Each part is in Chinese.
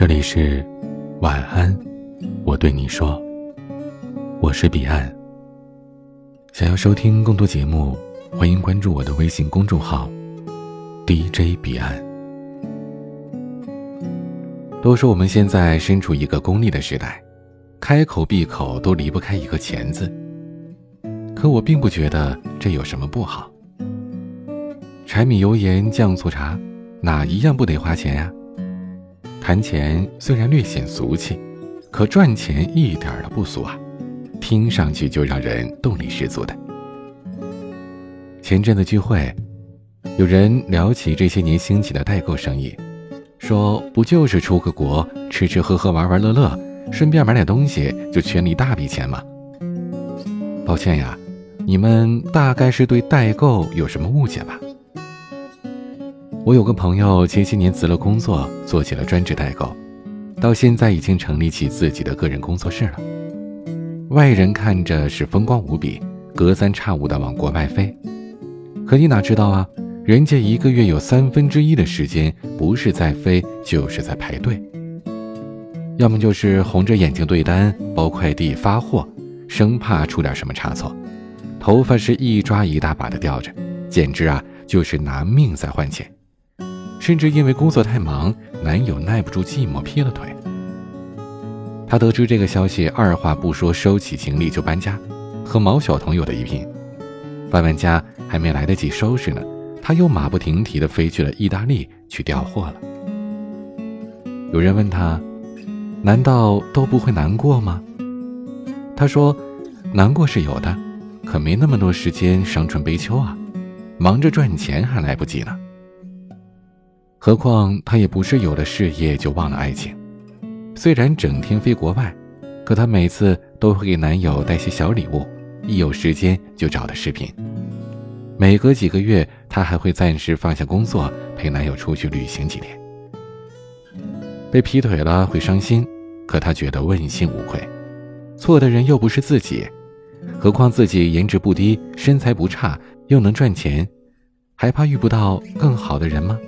这里是晚安，我对你说，我是彼岸。想要收听更多节目，欢迎关注我的微信公众号 DJ 彼岸。都说我们现在身处一个功利的时代，开口闭口都离不开一个钱字。可我并不觉得这有什么不好。柴米油盐酱醋茶，哪一样不得花钱呀？谈钱虽然略显俗气，可赚钱一点都不俗啊，听上去就让人动力十足的。前阵子聚会，有人聊起这些年兴起的代购生意，说不就是出个国吃吃喝喝玩玩乐乐，顺便买点东西就圈了一大笔钱吗？抱歉呀，你们大概是对代购有什么误解吧？我有个朋友，前些年辞了工作，做起了专职代购，到现在已经成立起自己的个人工作室了。外人看着是风光无比，隔三差五的往国外飞，可你哪知道啊？人家一个月有三分之一的时间不是在飞，就是在排队，要么就是红着眼睛对单、包快递、发货，生怕出点什么差错，头发是一抓一大把的掉着，简直啊就是拿命在换钱。甚至因为工作太忙，男友耐不住寂寞劈了腿。她得知这个消息，二话不说收起行李就搬家，和毛晓彤有的一拼。搬完家还没来得及收拾呢，她又马不停蹄地飞去了意大利去调货了。有人问她，难道都不会难过吗？她说，难过是有的，可没那么多时间伤春悲秋啊，忙着赚钱还来不及呢。何况她也不是有了事业就忘了爱情，虽然整天飞国外，可她每次都会给男友带些小礼物，一有时间就找他视频。每隔几个月，她还会暂时放下工作，陪男友出去旅行几天。被劈腿了会伤心，可她觉得问心无愧，错的人又不是自己，何况自己颜值不低，身材不差，又能赚钱，还怕遇不到更好的人吗？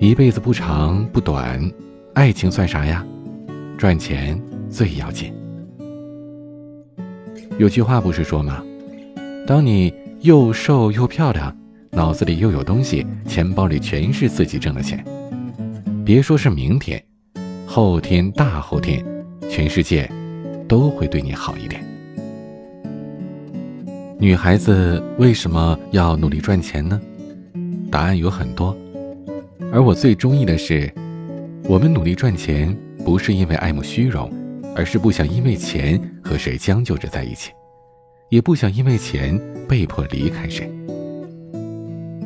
一辈子不长不短，爱情算啥呀？赚钱最要紧。有句话不是说吗？当你又瘦又漂亮，脑子里又有东西，钱包里全是自己挣的钱，别说是明天，后天、大后天，全世界都会对你好一点。女孩子为什么要努力赚钱呢？答案有很多。而我最中意的是，我们努力赚钱，不是因为爱慕虚荣，而是不想因为钱和谁将就着在一起，也不想因为钱被迫离开谁。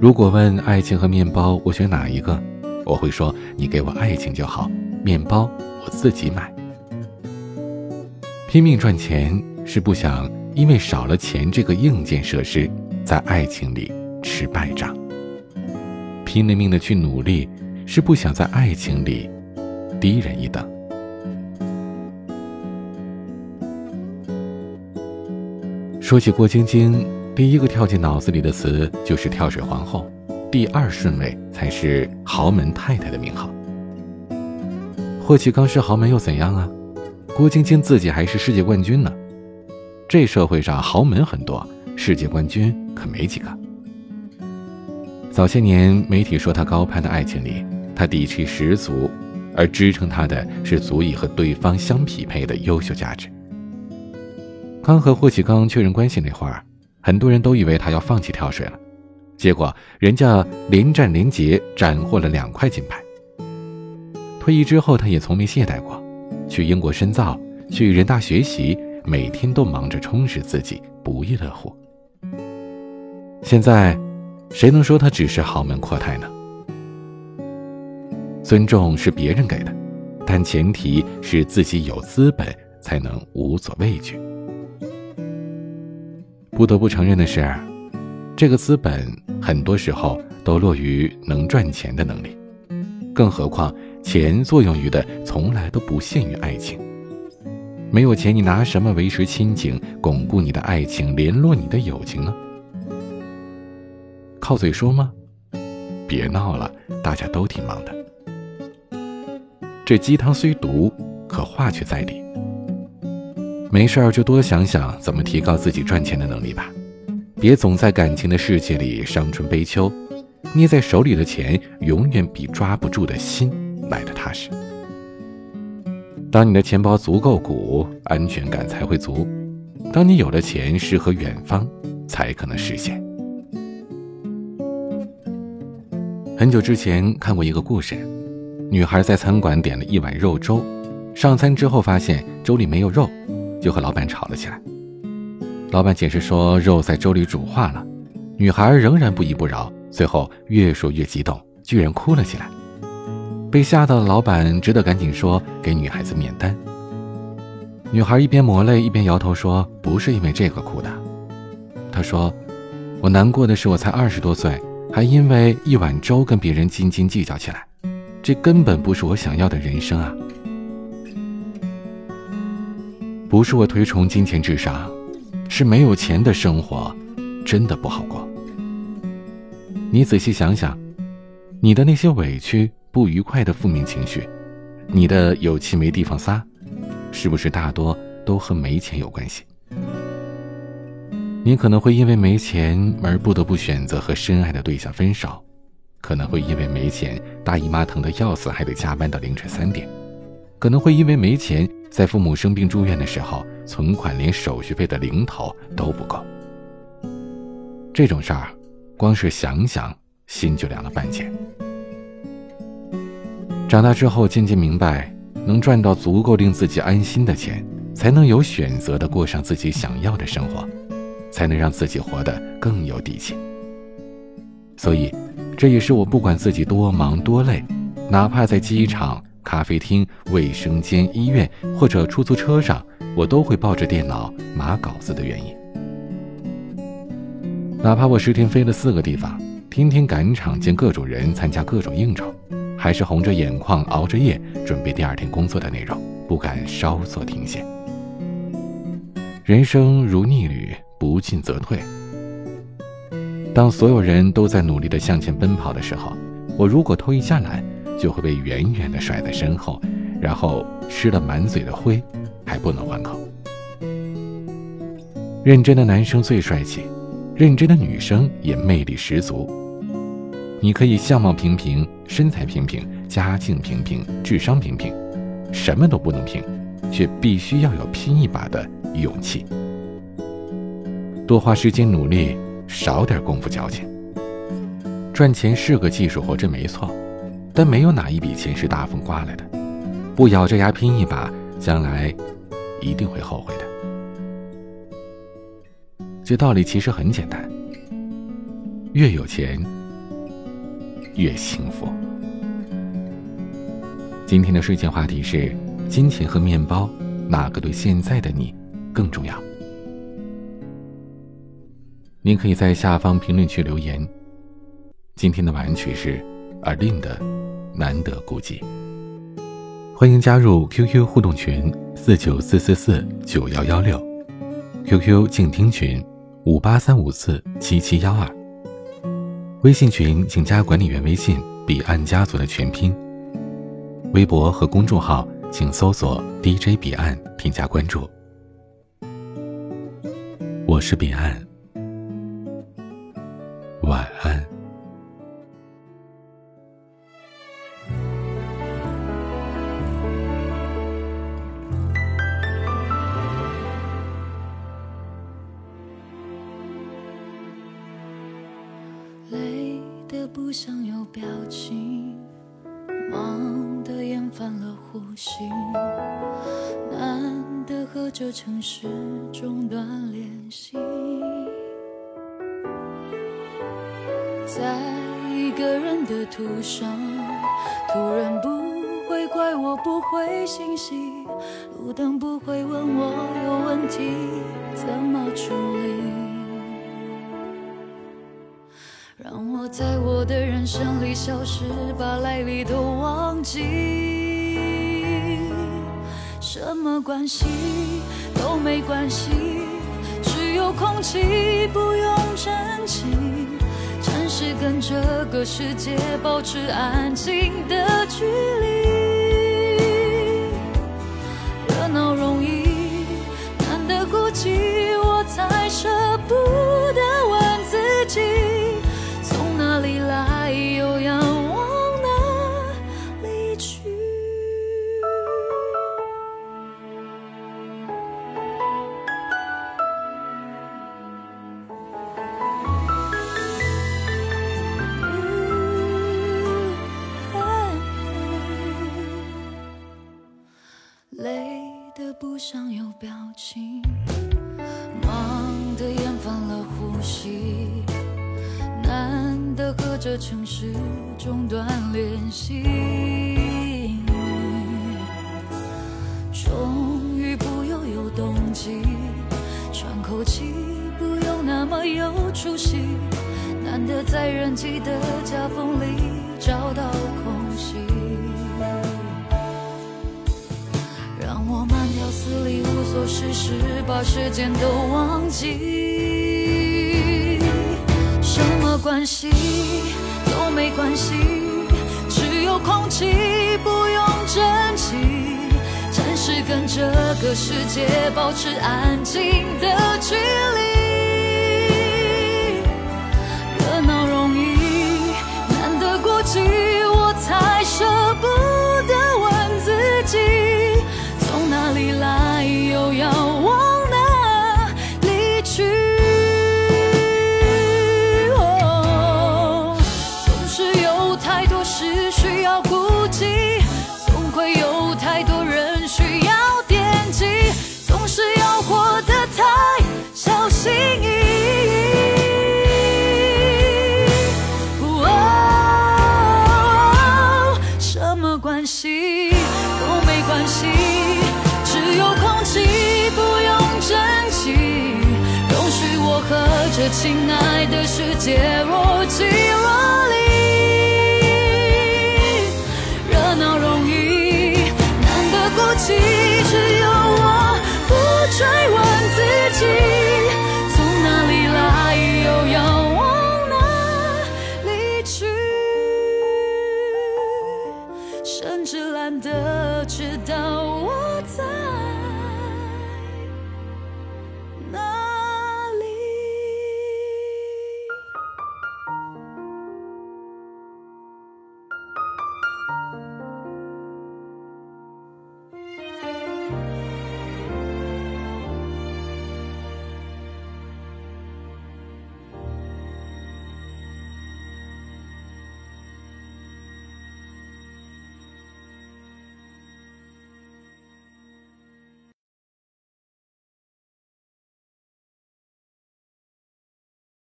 如果问爱情和面包，我选哪一个？我会说，你给我爱情就好，面包我自己买。拼命赚钱是不想因为少了钱这个硬件设施，在爱情里吃败仗。拼了命的去努力，是不想在爱情里低人一等。说起郭晶晶，第一个跳进脑子里的词就是跳水皇后，第二顺位才是豪门太太的名号。霍启刚是豪门又怎样啊？郭晶晶自己还是世界冠军呢。这社会上豪门很多，世界冠军可没几个。早些年，媒体说他高攀的爱情里，他底气十足，而支撑他的是足以和对方相匹配的优秀价值。刚和霍启刚确认关系那会儿，很多人都以为他要放弃跳水了，结果人家连战连捷，斩获了两块金牌。退役之后，他也从没懈怠过，去英国深造，去人大学习，每天都忙着充实自己，不亦乐乎。现在。谁能说他只是豪门阔太呢？尊重是别人给的，但前提是自己有资本才能无所畏惧。不得不承认的是，这个资本很多时候都落于能赚钱的能力，更何况钱作用于的从来都不限于爱情。没有钱，你拿什么维持亲情、巩固你的爱情、联络你的友情呢？靠嘴说吗？别闹了，大家都挺忙的。这鸡汤虽毒，可话却在理。没事儿就多想想怎么提高自己赚钱的能力吧，别总在感情的世界里伤春悲秋。捏在手里的钱，永远比抓不住的心来的踏实。当你的钱包足够鼓，安全感才会足。当你有了钱，诗和远方才可能实现。很久之前看过一个故事，女孩在餐馆点了一碗肉粥，上餐之后发现粥里没有肉，就和老板吵了起来。老板解释说肉在粥里煮化了，女孩仍然不依不饶，最后越说越激动，居然哭了起来。被吓到的老板只得赶紧说给女孩子免单。女孩一边抹泪一边摇头说：“不是因为这个哭的。”她说：“我难过的是我才二十多岁，还因为一碗粥跟别人斤斤计较起来，这根本不是我想要的人生啊！不是我推崇金钱至上，是没有钱的生活真的不好过。你仔细想想，你的那些委屈、不愉快的负面情绪，你的有气没地方撒。”是不是大多都和没钱有关系？你可能会因为没钱而不得不选择和深爱的对象分手，可能会因为没钱大姨妈疼得要死还得加班到凌晨三点，可能会因为没钱在父母生病住院的时候存款连手续费的零头都不够。这种事儿，光是想想心就凉了半截。长大之后渐渐明白。能赚到足够令自己安心的钱，才能有选择的过上自己想要的生活，才能让自己活得更有底气。所以，这也是我不管自己多忙多累，哪怕在机场、咖啡厅、卫生间、医院或者出租车上，我都会抱着电脑码稿子的原因。哪怕我十天飞了四个地方，天天赶场见各种人，参加各种应酬。还是红着眼眶熬着夜准备第二天工作的内容，不敢稍作停歇。人生如逆旅，不进则退。当所有人都在努力的向前奔跑的时候，我如果偷一下懒，就会被远远的甩在身后，然后吃了满嘴的灰，还不能还口。认真的男生最帅气，认真的女生也魅力十足。你可以相貌平平，身材平平，家境平平，智商平平，什么都不能平，却必须要有拼一把的勇气。多花时间努力，少点功夫矫情。赚钱是个技术活，这没错，但没有哪一笔钱是大风刮来的。不咬着牙拼一把，将来一定会后悔的。这道理其实很简单，越有钱。越幸福。今天的睡前话题是：金钱和面包，哪个对现在的你更重要？您可以在下方评论区留言。今天的晚安曲是尔令的《难得孤寂》。欢迎加入 QQ 互动群：四九四四四九幺幺六，QQ 静听群：五八三五四七七幺二。微信群请加管理员微信“彼岸家族”的全拼。微博和公众号请搜索 “DJ 彼岸”添加关注。我是彼岸，晚安。累得不想有表情，忙得厌烦了呼吸，难得和这城市中断联系，一个人的途上，突然不会怪我不回信息，路灯不会问我有问题怎么处理。让我在我的人生里消失，把来历都忘记。什么关系都没关系，只有空气不用珍惜。是跟这个世界保持安静的距离。这城市中断联系。终于不又有动机，喘口气不用那么有出息，难得在人际的夹缝里找到空隙，让我慢条斯理无所事事，把时间都忘记，什么关系都没关系，只有空气不用珍惜。暂时跟这个世界保持安静的距离，亲爱的世界我记